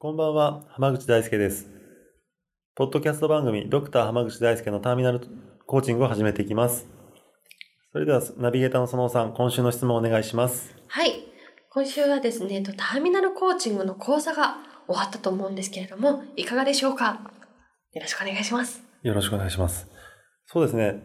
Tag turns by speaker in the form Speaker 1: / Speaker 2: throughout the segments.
Speaker 1: こんばんは浜口大輔です。ポッドキャスト番組ドクター浜口大輔のターミナルコーチングを始めていきます。それではナビゲーターの園尾さん今週の質問をお願いします。
Speaker 2: はい。今週はですねターミナルコーチングの講座が終わったと思うんですけれども、いかがでしょうか？よろしくお願いします。
Speaker 1: よろしくお願いします。そうですね。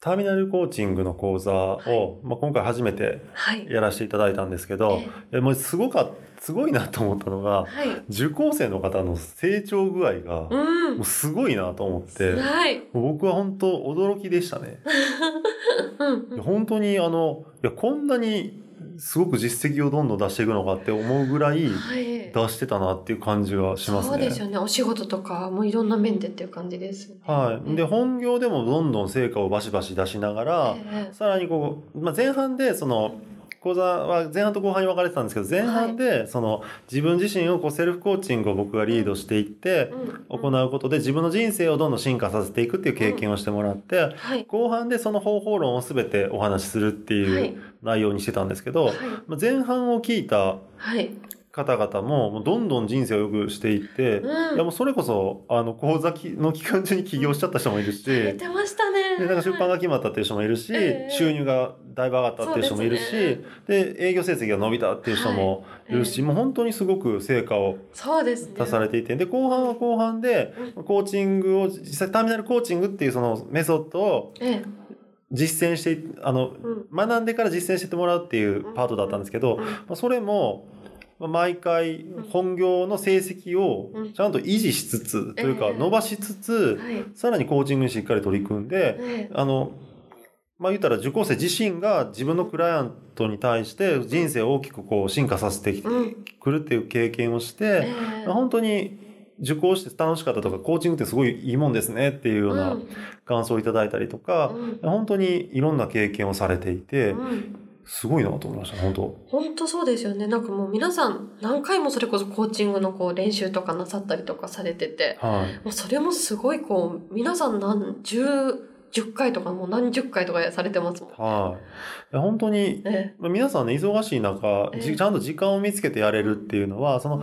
Speaker 1: ターミナルコーチングの講座を、はい、まあ、今回初めてやらせていただいたんですけど、はい、えもうすごかすごいなと思ったのが、はい、受講生の方の成長具合が、もうすごいなと思って、はい、僕は本当驚きでしたね。うん、本当にあのいやこんなにすごく実績をどんどん出していくのかって思うぐらい出してたなっていう感じがしますね。
Speaker 2: そうですよね。お仕事とかもいろんな面でっていう感じです、ね、
Speaker 1: はい。で、本業でもどんどん成果をバシバシ出しながら、えー、さらにこう、まあ、前半でその、講座は前半と後半に分かれてたんですけど前半でその自分自身をこうセルフコーチングを僕がリードしていって行うことで自分の人生をどんどん進化させていくっていう経験をしてもらって後半でその方法論を全てお話しするってい。う内容にしてたんですけど前半を聞いた方々ももうどんどん人生を良くしていって、うん、いやもうそれこそあの講座の期間中に起業しちゃった人もいるし、
Speaker 2: うん、てましたね。
Speaker 1: でなんか出版が決まったっていう人もいるし、収入がだいぶ上がったっていう人もいるしで、ね、営業成績が伸びたっていう人もいるし、はい、もう本当にすごく成果を出されていてで、ね、後半は後半でコーチングを実際ターミナルコーチングっていうそのメソッドを、ええ。実践して、あの、うん、学んでから実践してもらうっていうパートだったんですけど、うん、それも、毎回本業の成績をちゃんと維持しつつ、というか伸ばしつつ、さらにコーチングにしっかり取り組んで、あの、まあ言ったら受講生自身が自分のクライアントに対して人生を大きくこう進化させてくるっていう経験をして、本当に受講して楽しかったとか、コーチングってすごいいいもんですねっていうような感想をいただいたりとか、本当にいろんな経験をされていて、すごいなと思いました、本当。
Speaker 2: 本当そうですよね。なんかもう皆さん何回もそれこそコーチングのこう練習とかなさったりとかされてて、はい、もうそれもすごいこう、皆さん何十、10回とかもう何十回とかされてますもん。
Speaker 1: はい。本当に、ええ、皆さんね、忙しい中、え、ちゃんと時間を見つけてやれるっていうのは、その、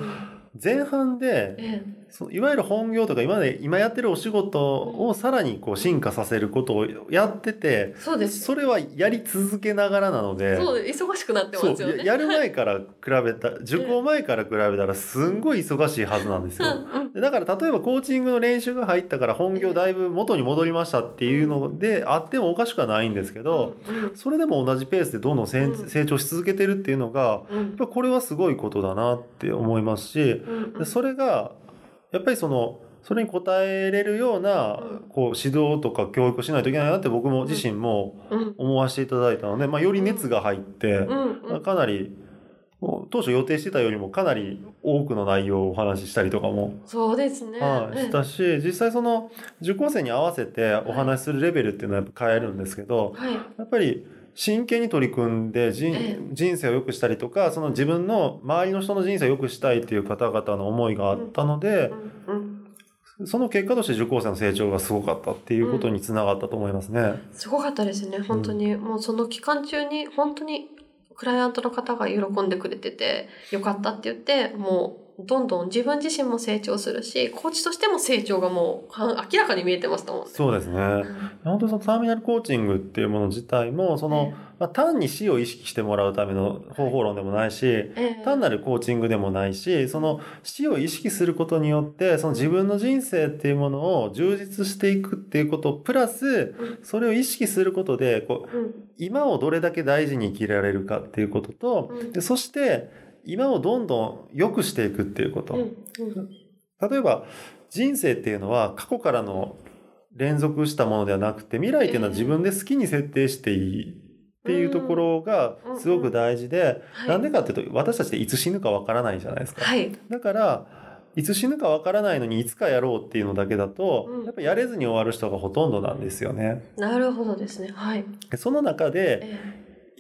Speaker 1: 前半で、そのいわゆる本業とか今で今やってるお仕事をさらにこう進化させることをやってて、
Speaker 2: そうです。
Speaker 1: それはやり続けながらなので、
Speaker 2: そう忙しくなってますよね。
Speaker 1: やる前から比べた、受講前から比べたらすんごい忙しいはずなんですよ。だから例えばコーチングの練習が入ったから本業だいぶ元に戻りましたっていうのであってもおかしくはないんですけど、それでも同じペースでどんどん成長し続けてるっていうのが、やっぱこれはすごいことだなって思いますし、それがやっぱりその、それに応えれるような、こう、指導とか教育をしないといけないなって僕も自身も思わせていただいたので、まあ、より熱が入って、かなり、当初予定してたよりもかなり多くの内容をお話ししたりとかも。
Speaker 2: そうですね。
Speaker 1: はい、したし、実際その受講生に合わせてお話しするレベルっていうのはやっぱ変えるんですけど、はい、やっぱり真剣に取り組んで人,、人生を良くしたりとか、その自分の周りの人の人生を良くしたいっていう方々の思いがあったので、その結果として受講生の成長がすごかったっていうことにつながったと思いますね。うん、
Speaker 2: すごかったですね、本当に。うん、もうその期間中に本当にクライアントの方が喜んでくれてて、よかったって言って、もうどんどん自分自身も成長するし、コーチとしても成長がもう明らかに見えてましたもんね。
Speaker 1: そうですね。うん、本当にそのターミナルコーチングっていうもの自体も、その、ね、まあ、単に死を意識してもらうための方法論でもないし、え単なるコーチングでもないし、その死を意識することによって、その自分の人生っていうものを充実していくっていうこと、プラス、それを意識することで、こう、うん、今をどれだけ大事に生きられるかっていうことと、でそして、今をどんどん良くしていくっていうこと。例えば、人生っていうのは過去からの連続したものではなくて、未来っていうのは自分で好きに設定していいっていうところがすごく大事で、なんでかっていうと私たちっていつ死ぬかわからないじゃないですか。
Speaker 2: はい、
Speaker 1: だからいつ死ぬかわからないのにいつかやろうっていうのだけだと、うん、やっぱやれずに終わる人がほとんどなんですよね。
Speaker 2: なるほどですね。はい。
Speaker 1: その中で、え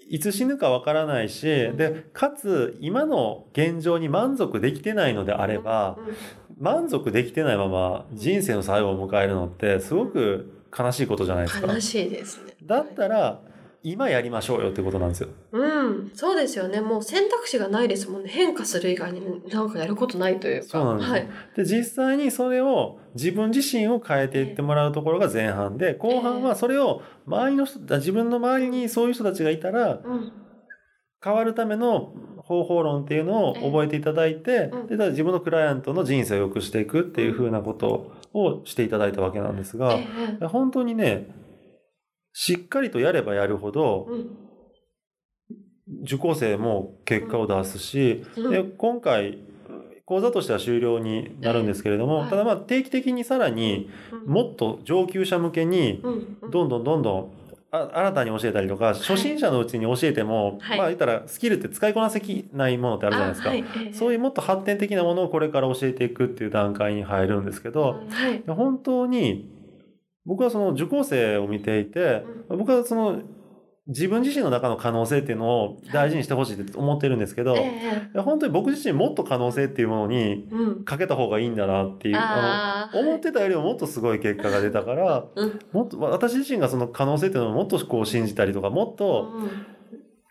Speaker 1: いつ死ぬかわからないし、で、かつ今の現状に満足できてないのであれば、満足できてないまま人生の最後を迎えるのってすごく悲しいことじゃないですか。
Speaker 2: 悲しいですね。
Speaker 1: だったら、今やりましょうよってことなんですよ。
Speaker 2: うん、そうですよね。もう選択肢がないですもんね。変化する以外になんかやることないというか。
Speaker 1: そうなんです。はい、で、実際にそれを自分自身を変えていってもらうところが前半で、後半はそれを周りの人、自分の周りにそういう人たちがいたら、変わるための方法論っていうのを覚えていただいて、で自分のクライアントの人生を良くしていくっていうふうなことをしていただいたわけなんですが、本当にね、しっかりとやればやるほど、うん、受講生も結果を出すし、うん、で今回講座としては終了になるんですけれども、ただまあ定期的にさらにもっと上級者向けにどんどんどんどん新たに教えたりとか、初心者のうちに教えても、はい、まあ言ったらスキルって使いこなせないものってあるじゃないですか、はい、そういうもっと発展的なものをこれから教えていくっていう段階に入るんですけど、はい、本当に僕はその受講生を見ていて、僕はその自分自身の中の可能性っていうのを大事にしてほしいって思ってるんですけど、はいえ。本当に僕自身もっと可能性っていうものにかけた方がいいんだなっていう、うん、あの思ってたよりももっとすごい結果が出たから、うん、もっと私自身がその可能性っていうのをもっとこう信じたりとかもっと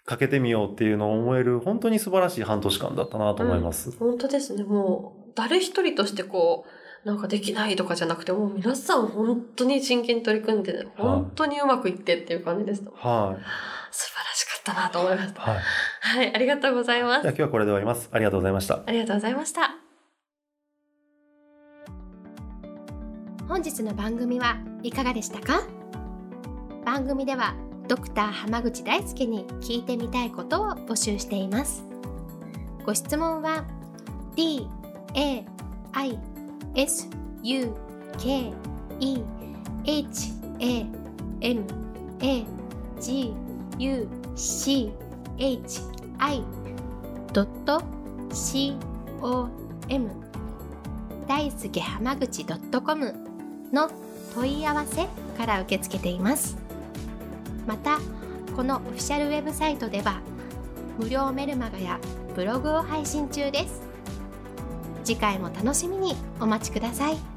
Speaker 1: かけてみようっていうのを思える本当に素晴らしい半年間だったなと思います。
Speaker 2: うん、本当ですね。もう誰一人としてこうなんかできないとかじゃなくて、もう皆さん本当に真剣に取り組んで、本当にうまくいってっていう感じです。
Speaker 1: はい。
Speaker 2: 素晴らしかったなと思いました。はい。はい、ありがとうございます。
Speaker 1: じゃ今日はこれで終わります。ありがとうございました。
Speaker 2: ありがとうございました。本日の番組はいかがでしたか？番組ではドクター濱口大輔に聞いてみたいことを募集しています。ご質問は d a i S U K E H A M A G U C H I C O M 大好き浜口 .com の問い合わせから受け付けています。またこのオフィシャルウェブサイトでは無料メルマガやブログを配信中です。次回も楽しみにお待ちください。